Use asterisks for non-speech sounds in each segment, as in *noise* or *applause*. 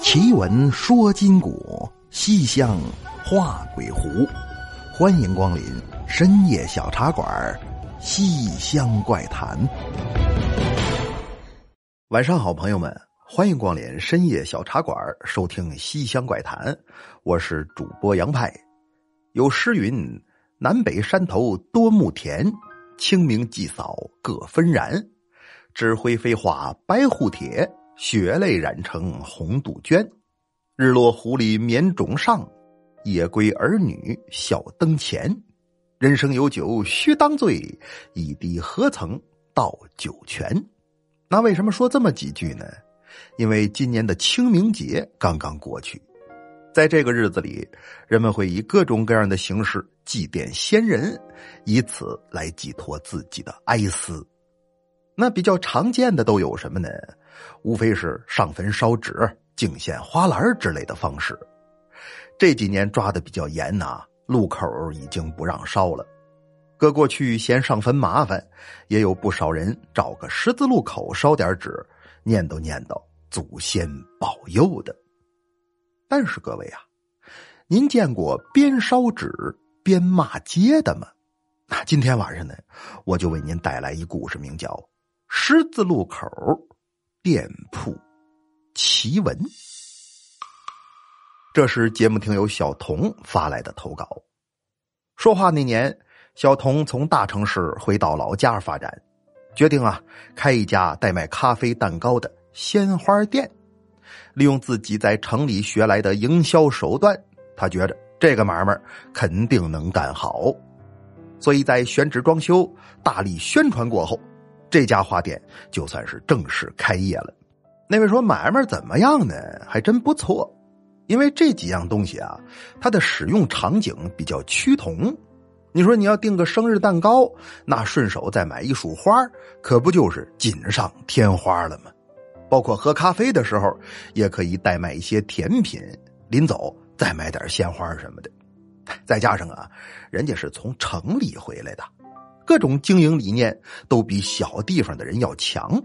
奇闻说今古，西厢画鬼狐。欢迎光临深夜小茶馆《西厢怪谈》。晚上好，朋友们，欢迎光临深夜小茶馆，收听《西厢怪谈》。我是主播杨派。有诗云：“南北山头多木田，清明祭扫各纷然。纸灰飞花白虎帖。”血泪染成红杜鹃，日落湖里眠冢上，夜归儿女笑灯前。人生有酒须当醉，一滴何曾到酒泉？那为什么说这么几句呢？因为今年的清明节刚刚过去，在这个日子里，人们会以各种各样的形式祭奠先人，以此来寄托自己的哀思。那比较常见的都有什么呢？无非是上坟烧纸、敬献花篮之类的方式。这几年抓的比较严呐，路口已经不让烧了。搁过去嫌上坟麻烦，也有不少人找个十字路口烧点纸，念叨念叨祖先保佑的。但是各位啊，您见过边烧纸边骂街的吗？那今天晚上呢，我就为您带来一故事，名叫《十字路口》。店铺奇闻，这是节目听友小童发来的投稿。说话那年，小童从大城市回到老家发展，决定啊开一家代卖咖啡蛋糕的鲜花店。利用自己在城里学来的营销手段，他觉着这个买卖肯定能干好，所以在选址装修、大力宣传过后。这家花店就算是正式开业了。那位说买卖怎么样呢？还真不错，因为这几样东西啊，它的使用场景比较趋同。你说你要订个生日蛋糕，那顺手再买一束花，可不就是锦上添花了吗？包括喝咖啡的时候，也可以代卖一些甜品，临走再买点鲜花什么的。再加上啊，人家是从城里回来的。各种经营理念都比小地方的人要强，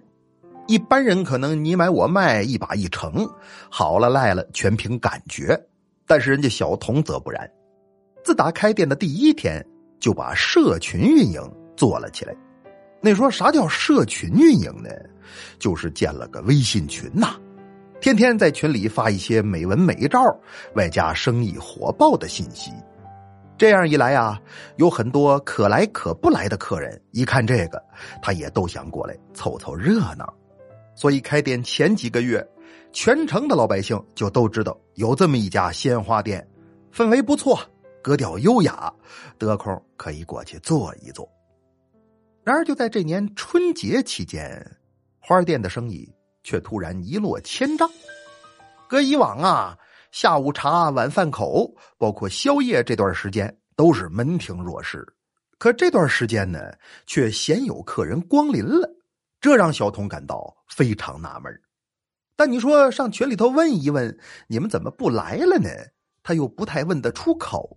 一般人可能你买我卖一把一成，好了赖了全凭感觉，但是人家小童则不然，自打开店的第一天就把社群运营做了起来。那说啥叫社群运营呢？就是建了个微信群呐，天天在群里发一些美文美照，外加生意火爆的信息。这样一来啊，有很多可来可不来的客人，一看这个，他也都想过来凑凑热闹。所以开店前几个月，全城的老百姓就都知道有这么一家鲜花店，氛围不错，格调优雅，得空可以过去坐一坐。然而就在这年春节期间，花店的生意却突然一落千丈。搁以往啊。下午茶、晚饭口，包括宵夜这段时间都是门庭若市，可这段时间呢，却鲜有客人光临了，这让小童感到非常纳闷。但你说上群里头问一问，你们怎么不来了呢？他又不太问得出口。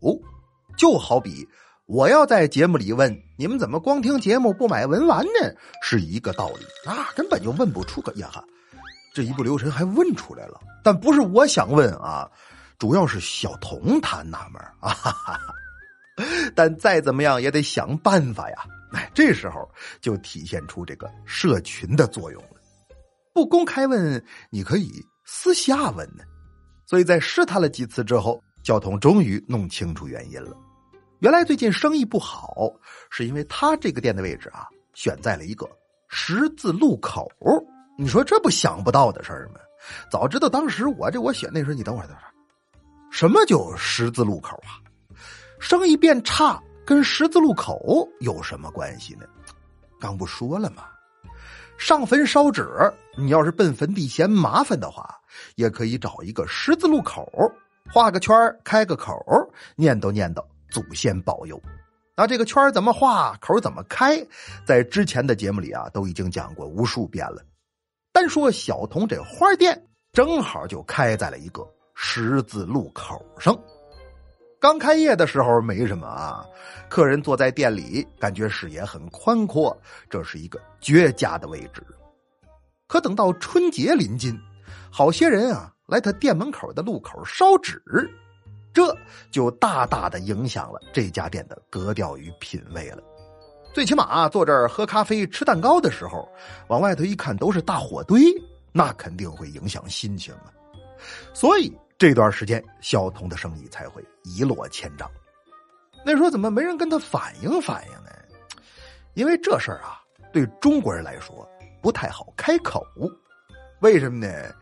就好比我要在节目里问你们怎么光听节目不买文玩呢，是一个道理啊，根本就问不出个呀哈。这一不留神还问出来了，但不是我想问啊，主要是小童他纳闷啊。哈 *laughs* 哈但再怎么样也得想办法呀。哎，这时候就体现出这个社群的作用了。不公开问，你可以私下问呢。所以在试探了几次之后，小童终于弄清楚原因了。原来最近生意不好，是因为他这个店的位置啊，选在了一个十字路口。你说这不想不到的事儿吗？早知道当时我这我选那时候，你等会儿等会儿，什么叫十字路口啊？生意变差跟十字路口有什么关系呢？刚不说了吗？上坟烧纸，你要是奔坟地嫌麻烦的话，也可以找一个十字路口，画个圈开个口，念叨念叨祖先保佑。那这个圈怎么画，口怎么开，在之前的节目里啊，都已经讲过无数遍了。单说小童这花店，正好就开在了一个十字路口上。刚开业的时候没什么啊，客人坐在店里，感觉视野很宽阔，这是一个绝佳的位置。可等到春节临近，好些人啊来他店门口的路口烧纸，这就大大的影响了这家店的格调与品味了。最起码坐这儿喝咖啡、吃蛋糕的时候，往外头一看都是大火堆，那肯定会影响心情啊。所以这段时间，小童的生意才会一落千丈。那时候怎么没人跟他反映反映呢？因为这事儿啊，对中国人来说不太好开口。为什么呢？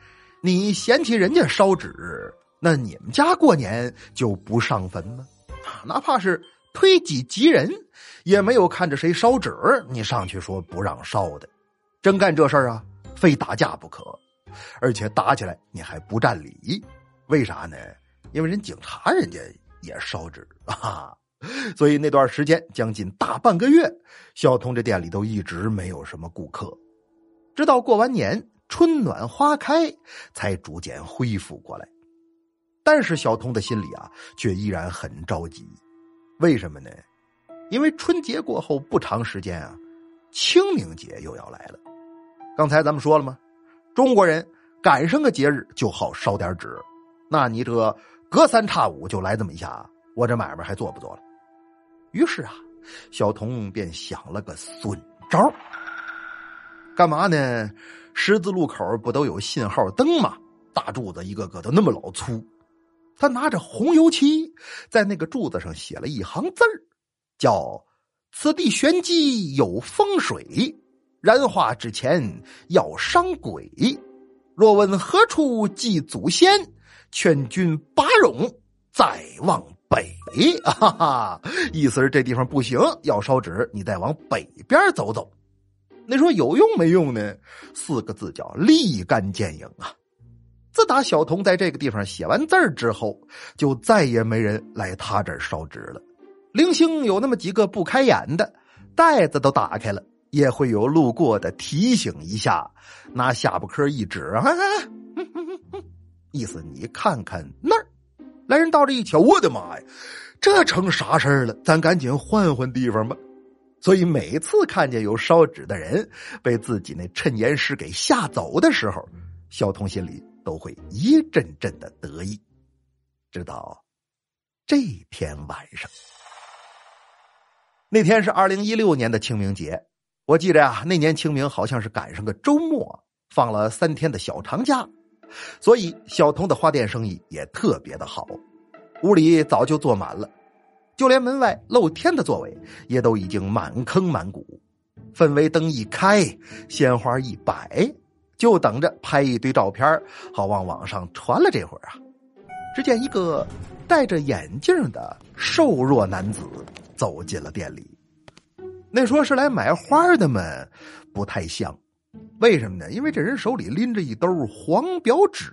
你嫌弃人家烧纸，那你们家过年就不上坟吗？*laughs* 哪怕是。推己及人，也没有看着谁烧纸，你上去说不让烧的，真干这事儿啊，非打架不可，而且打起来你还不占理，为啥呢？因为人警察人家也烧纸啊，所以那段时间将近大半个月，小童这店里都一直没有什么顾客，直到过完年春暖花开，才逐渐恢复过来。但是小童的心里啊，却依然很着急。为什么呢？因为春节过后不长时间啊，清明节又要来了。刚才咱们说了吗？中国人赶上个节日就好烧点纸，那你这隔三差五就来这么一下，我这买卖还做不做了？于是啊，小童便想了个损招。干嘛呢？十字路口不都有信号灯吗？大柱子一个个都那么老粗。他拿着红油漆，在那个柱子上写了一行字儿，叫“此地玄机有风水，燃化之前要伤鬼。若问何处祭祖先，劝君拔冗再往北。”哈哈，意思是这地方不行，要烧纸，你再往北边走走。那说有用没用呢？四个字叫立竿见影啊！打小童在这个地方写完字儿之后，就再也没人来他这儿烧纸了。零星有那么几个不开眼的，袋子都打开了，也会有路过的提醒一下，拿下巴颏一指，啊，意思你看看那儿。来人到这一瞧，我的妈呀，这成啥事儿了？咱赶紧换换地方吧。所以每次看见有烧纸的人被自己那趁严师给吓走的时候，小童心里。都会一阵阵的得意，直到这天晚上。那天是二零一六年的清明节，我记着呀，那年清明好像是赶上个周末，放了三天的小长假，所以小童的花店生意也特别的好，屋里早就坐满了，就连门外露天的座位也都已经满坑满谷，氛围灯一开，鲜花一摆。就等着拍一堆照片，好往网上传了。这会儿啊，只见一个戴着眼镜的瘦弱男子走进了店里。那说是来买花的吗，不太像。为什么呢？因为这人手里拎着一兜黄表纸。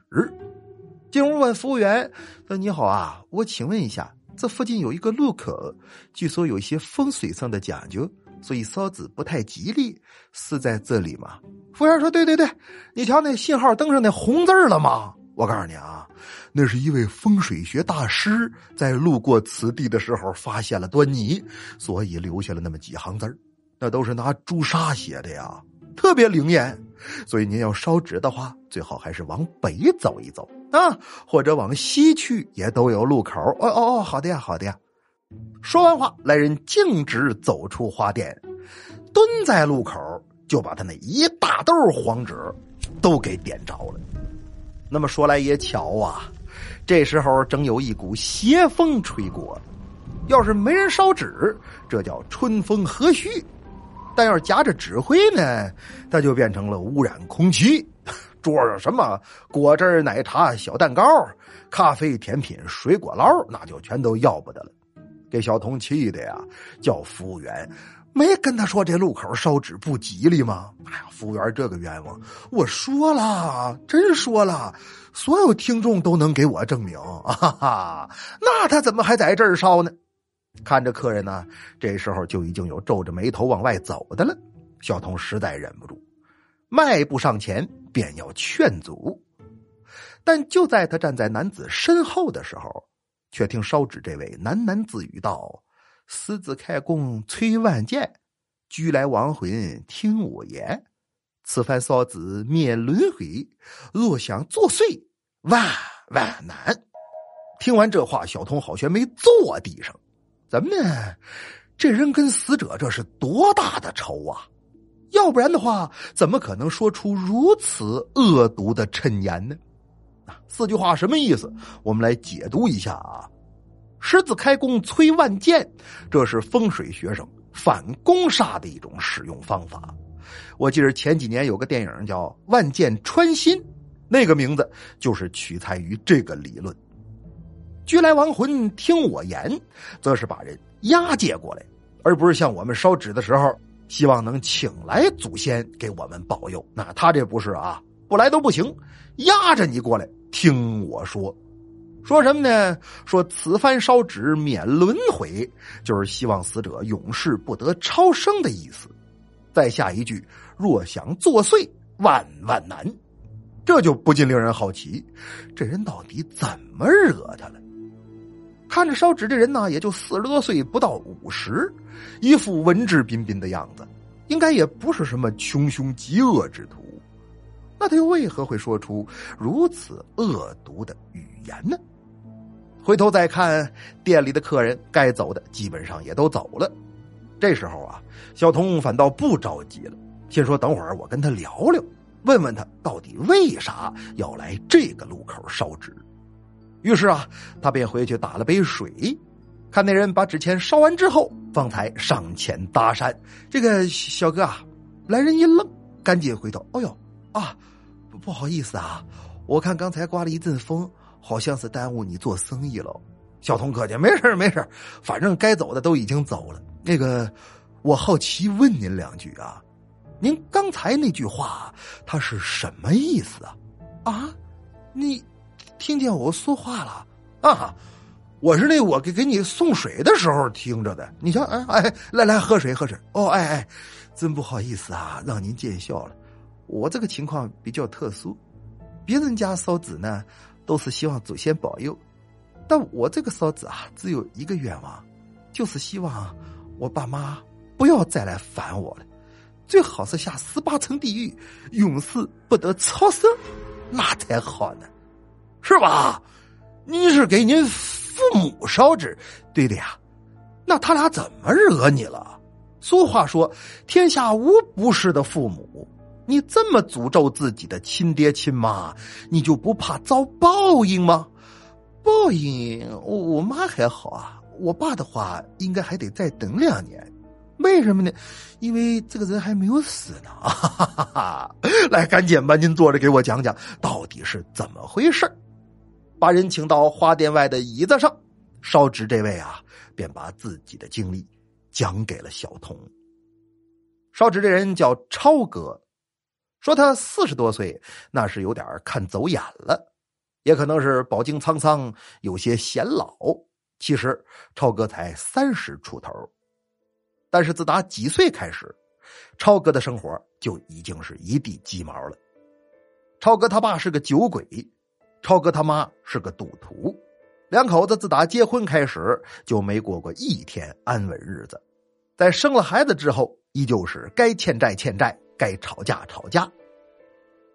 进屋问服务员：“说你好啊，我请问一下，这附近有一个路口，据说有一些风水上的讲究。”所以烧纸不太吉利，是在这里吗？服务员说：“对对对，你瞧那信号灯上那红字了吗？我告诉你啊，那是一位风水学大师在路过此地的时候发现了端倪，所以留下了那么几行字那都是拿朱砂写的呀，特别灵验。所以您要烧纸的话，最好还是往北走一走啊，或者往西去，也都有路口。哦哦哦，好的呀，好的呀。”说完话，来人径直走出花店，蹲在路口，就把他那一大兜黄纸都给点着了。那么说来也巧啊，这时候正有一股邪风吹过，要是没人烧纸，这叫春风和煦；但要是夹着纸灰呢，它就变成了污染空气。*laughs* 桌上什么果汁、奶茶、小蛋糕、咖啡、甜品、水果捞，那就全都要不得了。给小童气的呀，叫服务员没跟他说这路口烧纸不吉利吗？哎呀，服务员这个冤枉，我说了，真说了，所有听众都能给我证明啊！哈哈，那他怎么还在这儿烧呢？看着客人呢，这时候就已经有皱着眉头往外走的了。小童实在忍不住，迈步上前便要劝阻，但就在他站在男子身后的时候。却听烧纸这位喃喃自语道：“狮子开弓吹万箭，居来亡魂听我言。此番烧纸灭轮回，若想作祟，万万难。听完这话，小童好悬没坐地上。怎么呢？这人跟死者这是多大的仇啊！要不然的话，怎么可能说出如此恶毒的谶言呢？啊，四句话什么意思？我们来解读一下啊。狮子开弓催万箭，这是风水学生反攻煞的一种使用方法。我记得前几年有个电影叫《万箭穿心》，那个名字就是取材于这个理论。居来亡魂听我言，则是把人押解过来，而不是像我们烧纸的时候，希望能请来祖先给我们保佑。那他这不是啊，不来都不行，压着你过来听我说，说什么呢？说此番烧纸免轮回，就是希望死者永世不得超生的意思。再下一句，若想作祟，万万难。这就不禁令人好奇，这人到底怎么惹他了？看着烧纸这人呢，也就四十多岁，不到五十，一副文质彬彬的样子，应该也不是什么穷凶极恶之徒。那他又为何会说出如此恶毒的语言呢？回头再看店里的客人，该走的基本上也都走了。这时候啊，小童反倒不着急了，先说等会儿我跟他聊聊，问问他到底为啥要来这个路口烧纸。于是啊，他便回去打了杯水，看那人把纸钱烧完之后，方才上前搭讪。这个小哥啊，来人一愣，赶紧回头：“哦呦啊，不好意思啊，我看刚才刮了一阵风，好像是耽误你做生意了。”小童客气：“没事没事反正该走的都已经走了。那个，我好奇问您两句啊，您刚才那句话他是什么意思啊？啊，你？”听见我说话了啊！我是那我给给你送水的时候听着的。你瞧，哎哎，来来喝水喝水。哦，哎哎，真不好意思啊，让您见笑了。我这个情况比较特殊，别人家烧纸呢都是希望祖先保佑，但我这个烧纸啊只有一个愿望，就是希望我爸妈不要再来烦我了，最好是下十八层地狱，永世不得超生，那才好呢。是吧？你是给您父母烧纸，对的呀。那他俩怎么惹你了？俗话说：“天下无不是的父母。”你这么诅咒自己的亲爹亲妈，你就不怕遭报应吗？报应，我我妈还好啊。我爸的话，应该还得再等两年。为什么呢？因为这个人还没有死呢。*laughs* 来，赶紧吧，您坐着给我讲讲，到底是怎么回事把人请到花店外的椅子上，烧纸这位啊，便把自己的经历讲给了小童。烧纸这人叫超哥，说他四十多岁，那是有点看走眼了，也可能是饱经沧桑，有些显老。其实超哥才三十出头，但是自打几岁开始，超哥的生活就已经是一地鸡毛了。超哥他爸是个酒鬼。超哥他妈是个赌徒，两口子自打结婚开始就没过过一天安稳日子。在生了孩子之后，依旧是该欠债欠债，该吵架吵架。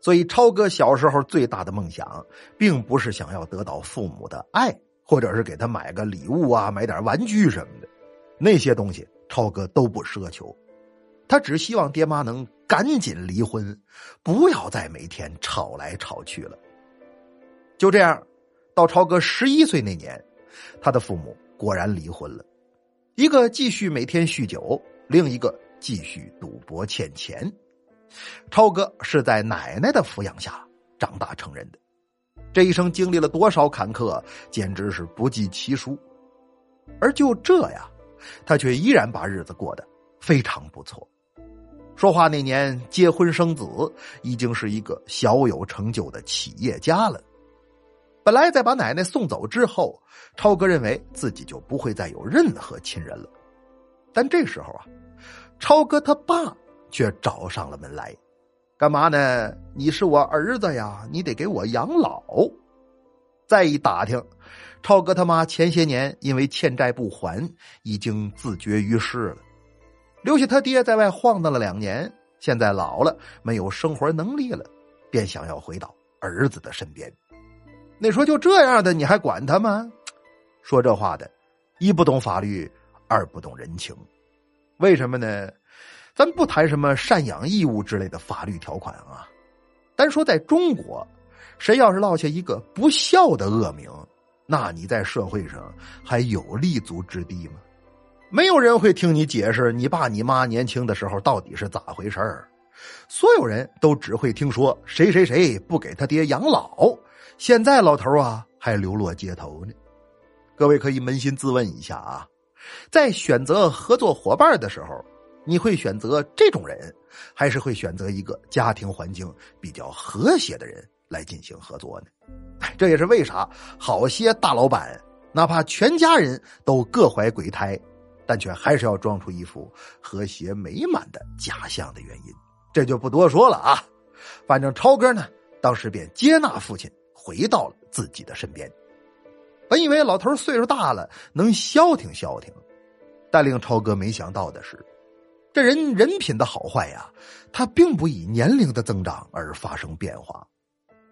所以，超哥小时候最大的梦想，并不是想要得到父母的爱，或者是给他买个礼物啊，买点玩具什么的，那些东西超哥都不奢求。他只希望爹妈能赶紧离婚，不要再每天吵来吵去了。就这样，到超哥十一岁那年，他的父母果然离婚了，一个继续每天酗酒，另一个继续赌博欠钱。超哥是在奶奶的抚养下长大成人的，这一生经历了多少坎坷，简直是不计其数。而就这样，他却依然把日子过得非常不错。说话那年结婚生子，已经是一个小有成就的企业家了。本来在把奶奶送走之后，超哥认为自己就不会再有任何亲人了。但这时候啊，超哥他爸却找上了门来，干嘛呢？你是我儿子呀，你得给我养老。再一打听，超哥他妈前些年因为欠债不还，已经自绝于世了，留下他爹在外晃荡了两年，现在老了，没有生活能力了，便想要回到儿子的身边。那说就这样的你还管他吗？说这话的，一不懂法律，二不懂人情。为什么呢？咱不谈什么赡养义务之类的法律条款啊，单说在中国，谁要是落下一个不孝的恶名，那你在社会上还有立足之地吗？没有人会听你解释你爸你妈年轻的时候到底是咋回事儿。所有人都只会听说谁谁谁不给他爹养老，现在老头啊还流落街头呢。各位可以扪心自问一下啊，在选择合作伙伴的时候，你会选择这种人，还是会选择一个家庭环境比较和谐的人来进行合作呢？这也是为啥好些大老板哪怕全家人都各怀鬼胎，但却还是要装出一副和谐美满的假象的原因。这就不多说了啊，反正超哥呢，当时便接纳父亲回到了自己的身边。本以为老头岁数大了能消停消停，但令超哥没想到的是，这人人品的好坏呀，他并不以年龄的增长而发生变化。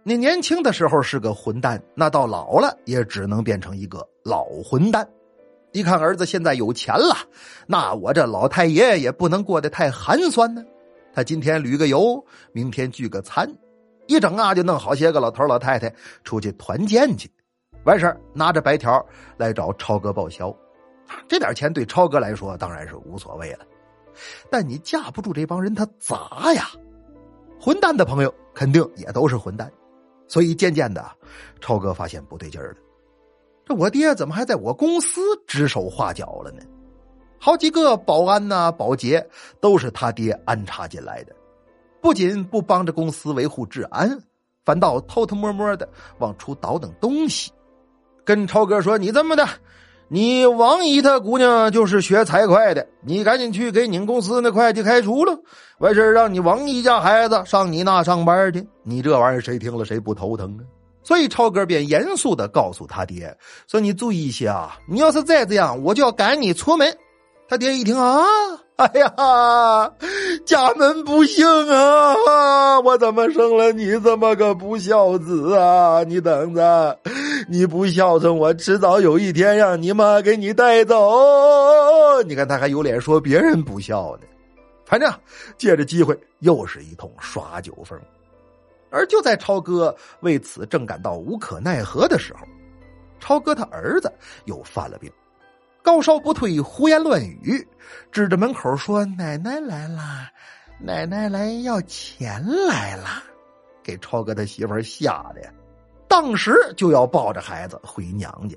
你年轻的时候是个混蛋，那到老了也只能变成一个老混蛋。一看儿子现在有钱了，那我这老太爷也不能过得太寒酸呢。他今天旅个游，明天聚个餐，一整啊就弄好些个老头老太太出去团建去，完事拿着白条来找超哥报销，这点钱对超哥来说当然是无所谓了，但你架不住这帮人他砸呀，混蛋的朋友肯定也都是混蛋，所以渐渐的，超哥发现不对劲儿了，这我爹怎么还在我公司指手画脚了呢？好几个保安呐、保洁都是他爹安插进来的，不仅不帮着公司维护治安，反倒偷偷摸摸的往出倒腾东西。跟超哥说：“你这么的，你王姨她姑娘就是学财会的，你赶紧去给你们公司那会计开除了，完事让你王姨家孩子上你那上班去。你这玩意儿谁听了谁不头疼啊？”所以超哥便严肃的告诉他爹：“说你注意一些啊，你要是再这样，我就要赶你出门。”他爹一听啊，哎呀，家门不幸啊！我怎么生了你这么个不孝子啊？你等着，你不孝顺，我迟早有一天让你妈给你带走。你看他还有脸说别人不孝呢？反正借着机会又是一通耍酒疯。而就在超哥为此正感到无可奈何的时候，超哥他儿子又犯了病。高烧不退，胡言乱语，指着门口说：“奶奶来了，奶奶来要钱来了。”给超哥他媳妇吓得呀，当时就要抱着孩子回娘家。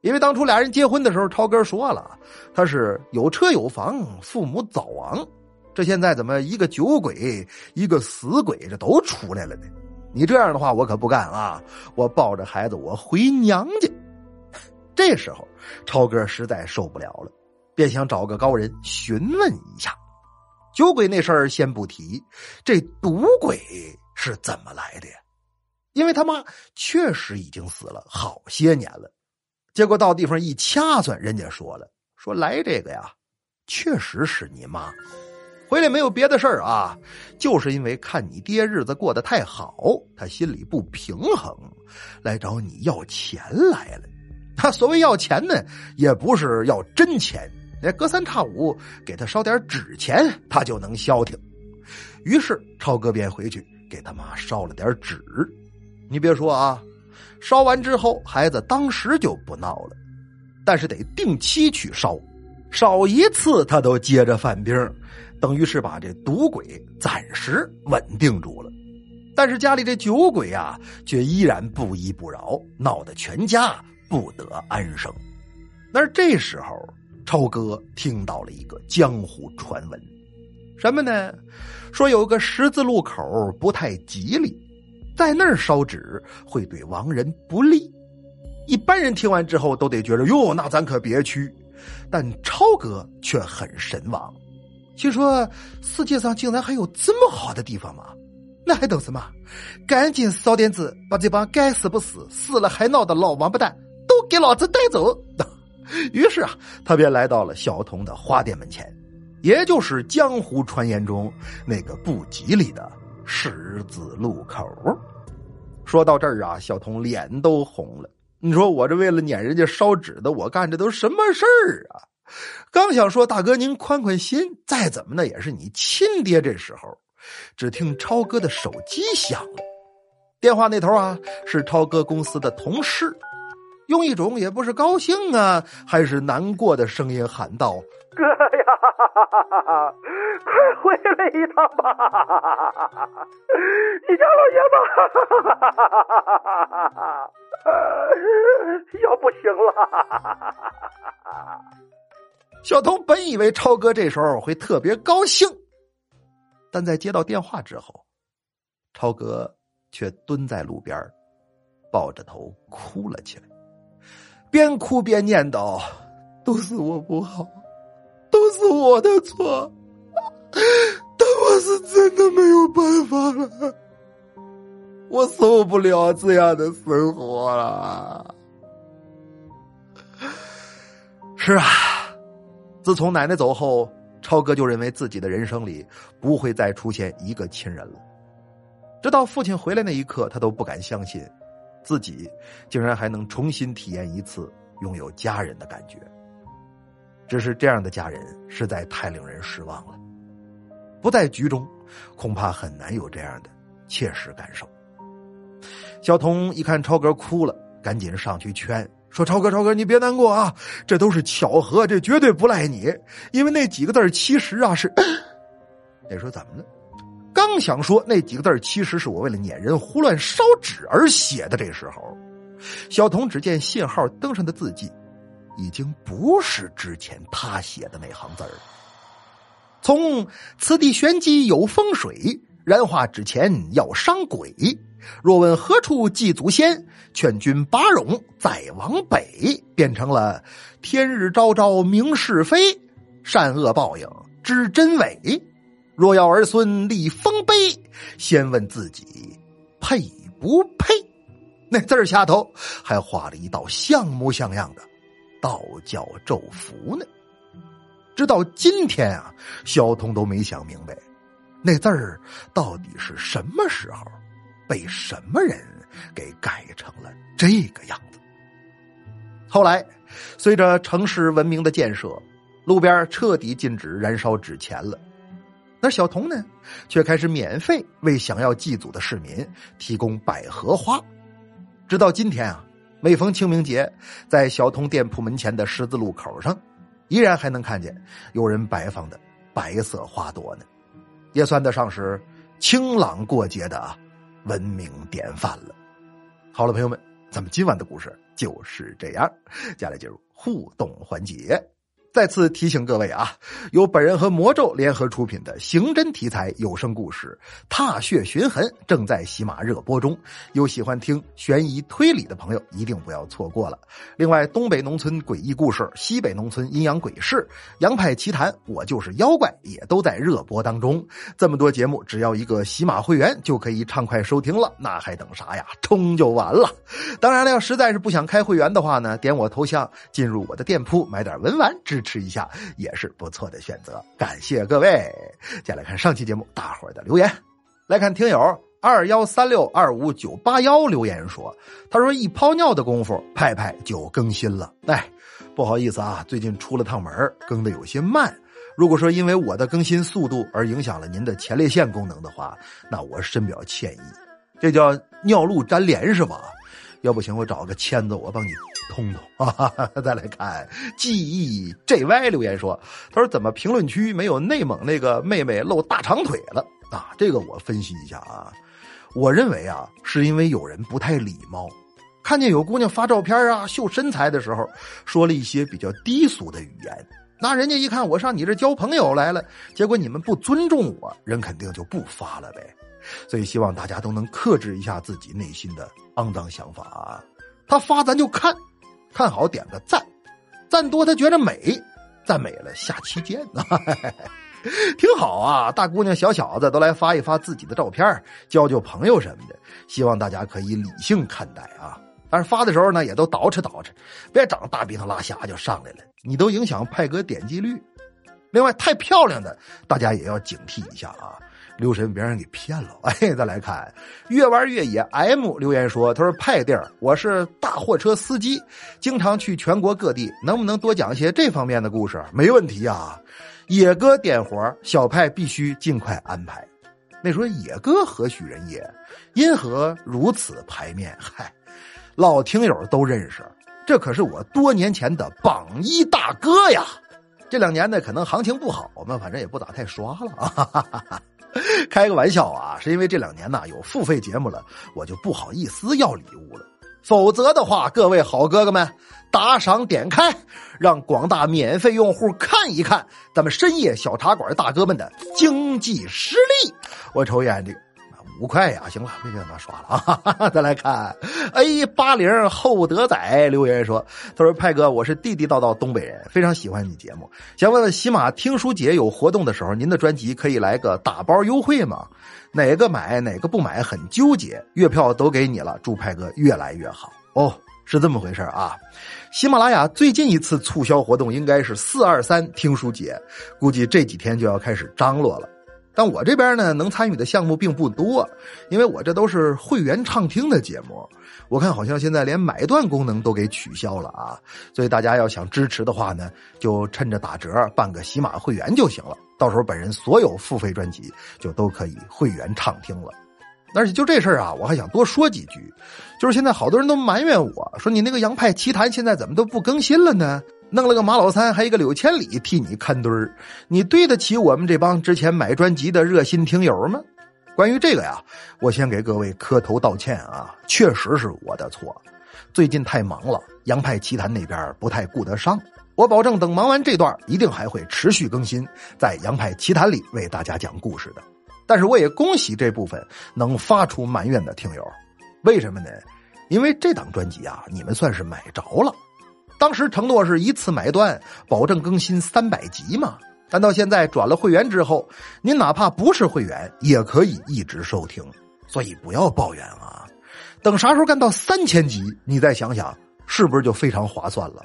因为当初俩人结婚的时候，超哥说了他是有车有房，父母早亡。这现在怎么一个酒鬼，一个死鬼，这都出来了呢？你这样的话，我可不干啊！我抱着孩子，我回娘家。这时候，超哥实在受不了了，便想找个高人询问一下。酒鬼那事儿先不提，这赌鬼是怎么来的呀？因为他妈确实已经死了好些年了。结果到地方一掐算，人家说了，说来这个呀，确实是你妈。回来没有别的事儿啊，就是因为看你爹日子过得太好，他心里不平衡，来找你要钱来了。他所谓要钱呢，也不是要真钱，那隔三差五给他烧点纸钱，他就能消停。于是超哥便回去给他妈烧了点纸。你别说啊，烧完之后孩子当时就不闹了，但是得定期去烧，烧一次他都接着犯病，等于是把这赌鬼暂时稳定住了。但是家里这酒鬼啊，却依然不依不饶，闹得全家。不得安生。那这时候，超哥听到了一个江湖传闻，什么呢？说有个十字路口不太吉利，在那儿烧纸会对亡人不利。一般人听完之后都得觉得哟，那咱可别去。但超哥却很神往，心说世界上竟然还有这么好的地方吗？那还等什么？赶紧烧点纸，把这帮该死不死、死了还闹的老王八蛋！给老子带走！*laughs* 于是啊，他便来到了小童的花店门前，也就是江湖传言中那个不吉利的十字路口。说到这儿啊，小童脸都红了。你说我这为了撵人家烧纸的，我干这都什么事儿啊？刚想说大哥您宽宽心，再怎么的也是你亲爹。这时候，只听超哥的手机响了，电话那头啊是超哥公司的同事，用一种也不是高兴啊，还是难过的声音喊道：“哥呀，快回来一趟吧！你家老爷子要不行了。”小童本以为超哥这时候会特别高兴，但在接到电话之后，超哥却蹲在路边，抱着头哭了起来，边哭边念叨：“都是我不好，都是我的错，但我是真的没有办法了，我受不了这样的生活了。”是啊。自从奶奶走后，超哥就认为自己的人生里不会再出现一个亲人了。直到父亲回来那一刻，他都不敢相信，自己竟然还能重新体验一次拥有家人的感觉。只是这样的家人实在太令人失望了，不在局中，恐怕很难有这样的切实感受。小童一看超哥哭了，赶紧上去劝。说超哥，超哥，你别难过啊，这都是巧合，这绝对不赖你。因为那几个字其实啊是，*coughs* 得说怎么了？刚想说那几个字其实是我为了撵人胡乱烧纸而写的，这时候，小童只见信号灯上的字迹，已经不是之前他写的那行字儿。从此地玄机有风水，燃化之前要伤鬼。若问何处祭祖先，劝君把戎再往北，变成了天日昭昭明是非，善恶报应知真伪。若要儿孙立丰碑，先问自己配不配。那字儿下头还画了一道像模像样的道教咒符呢。直到今天啊，小童都没想明白，那字儿到底是什么时候。被什么人给改成了这个样子？后来，随着城市文明的建设，路边彻底禁止燃烧纸钱了。那小童呢，却开始免费为想要祭祖的市民提供百合花。直到今天啊，每逢清明节，在小童店铺门前的十字路口上，依然还能看见有人摆放的白色花朵呢，也算得上是清朗过节的。文明典范了。好了，朋友们，咱们今晚的故事就是这样。接下来进入互动环节。再次提醒各位啊，由本人和魔咒联合出品的刑侦题材有声故事《踏血寻痕》正在喜马热播中，有喜欢听悬疑推理的朋友一定不要错过了。另外，东北农村诡异故事、西北农村阴阳鬼事、洋派奇谈，我就是妖怪，也都在热播当中。这么多节目，只要一个喜马会员就可以畅快收听了，那还等啥呀？冲就完了。当然了，要实在是不想开会员的话呢，点我头像进入我的店铺买点文玩支。吃一下也是不错的选择，感谢各位。接下来看上期节目大伙的留言，来看听友二幺三六二五九八幺留言说，他说一泡尿的功夫，派派就更新了。哎，不好意思啊，最近出了趟门，更的有些慢。如果说因为我的更新速度而影响了您的前列腺功能的话，那我深表歉意。这叫尿路粘连是吧？要不行，我找个签子，我帮你。通通啊！再来看 G E J Y 留言说：“ *laughs* 他说怎么评论区没有内蒙那个妹妹露大长腿了啊？这个我分析一下啊，我认为啊，是因为有人不太礼貌，看见有姑娘发照片啊秀身材的时候，说了一些比较低俗的语言。那人家一看我上你这交朋友来了，结果你们不尊重我，人肯定就不发了呗。所以希望大家都能克制一下自己内心的肮脏想法啊。他发咱就看。”看好点个赞，赞多他觉得美，赞美了下期见啊，*laughs* 挺好啊！大姑娘小小子都来发一发自己的照片，交交朋友什么的，希望大家可以理性看待啊。但是发的时候呢，也都捯饬捯饬，别长大鼻涕拉瞎就上来了，你都影响派哥点击率。另外，太漂亮的大家也要警惕一下啊。留神别人给骗了。*laughs* 哎，再来看越玩越野 M 留言说：“他说派弟儿，我是大货车司机，经常去全国各地，能不能多讲一些这方面的故事？没问题啊，野哥点活，小派必须尽快安排。那说野哥何许人也？因何如此排面？*laughs* 嗨，老听友都认识，这可是我多年前的榜一大哥呀。这两年呢，可能行情不好，我们反正也不咋太刷了啊。*laughs* ” *laughs* 开个玩笑啊，是因为这两年呢有付费节目了，我就不好意思要礼物了。否则的话，各位好哥哥们，打赏点开，让广大免费用户看一看咱们深夜小茶馆大哥们的经济实力。我瞅一眼这个。五块呀，行了，别给他刷了啊！哈哈再来看，A 八零厚德仔留言说：“他说派哥，我是地地道道东北人，非常喜欢你节目，想问问喜马听书节有活动的时候，您的专辑可以来个打包优惠吗？哪个买哪个不买很纠结，月票都给你了，祝派哥越来越好哦。是这么回事啊！喜马拉雅最近一次促销活动应该是四二三听书节，估计这几天就要开始张罗了。”但我这边呢，能参与的项目并不多，因为我这都是会员畅听的节目。我看好像现在连买断功能都给取消了啊！所以大家要想支持的话呢，就趁着打折办个喜马会员就行了。到时候本人所有付费专辑就都可以会员畅听了。而且就这事儿啊，我还想多说几句，就是现在好多人都埋怨我说你那个洋派奇谈现在怎么都不更新了呢？弄了个马老三，还一个柳千里替你看堆儿，你对得起我们这帮之前买专辑的热心听友吗？关于这个呀，我先给各位磕头道歉啊，确实是我的错，最近太忙了，洋派奇谈那边不太顾得上。我保证等忙完这段，一定还会持续更新，在洋派奇谈里为大家讲故事的。但是我也恭喜这部分能发出埋怨的听友，为什么呢？因为这档专辑啊，你们算是买着了。当时承诺是一次买断，保证更新三百集嘛。但到现在转了会员之后，您哪怕不是会员，也可以一直收听。所以不要抱怨啊！等啥时候干到三千集，你再想想，是不是就非常划算了？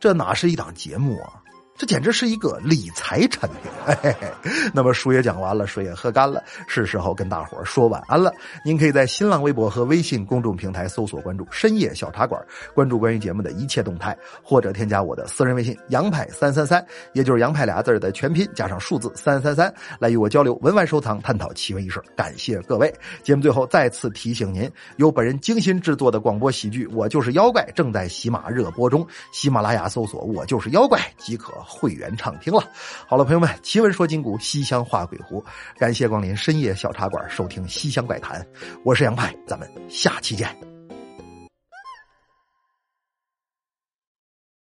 这哪是一档节目啊？这简直是一个理财产品。嘿嘿那么书也讲完了，水也喝干了，是时候跟大伙儿说晚安了。您可以在新浪微博和微信公众平台搜索关注“深夜小茶馆”，关注关于节目的一切动态，或者添加我的私人微信“杨派三三三”，也就是“杨派”俩字的全拼加上数字三三三，来与我交流文玩收藏，探讨奇闻异事。感谢各位！节目最后再次提醒您，由本人精心制作的广播喜剧《我就是妖怪》正在喜马热播中，喜马拉雅搜索“我就是妖怪”即可。会员畅听了，好了，朋友们，奇闻说今古，西厢画鬼狐，感谢光临深夜小茶馆，收听西厢怪谈，我是杨派，咱们下期见。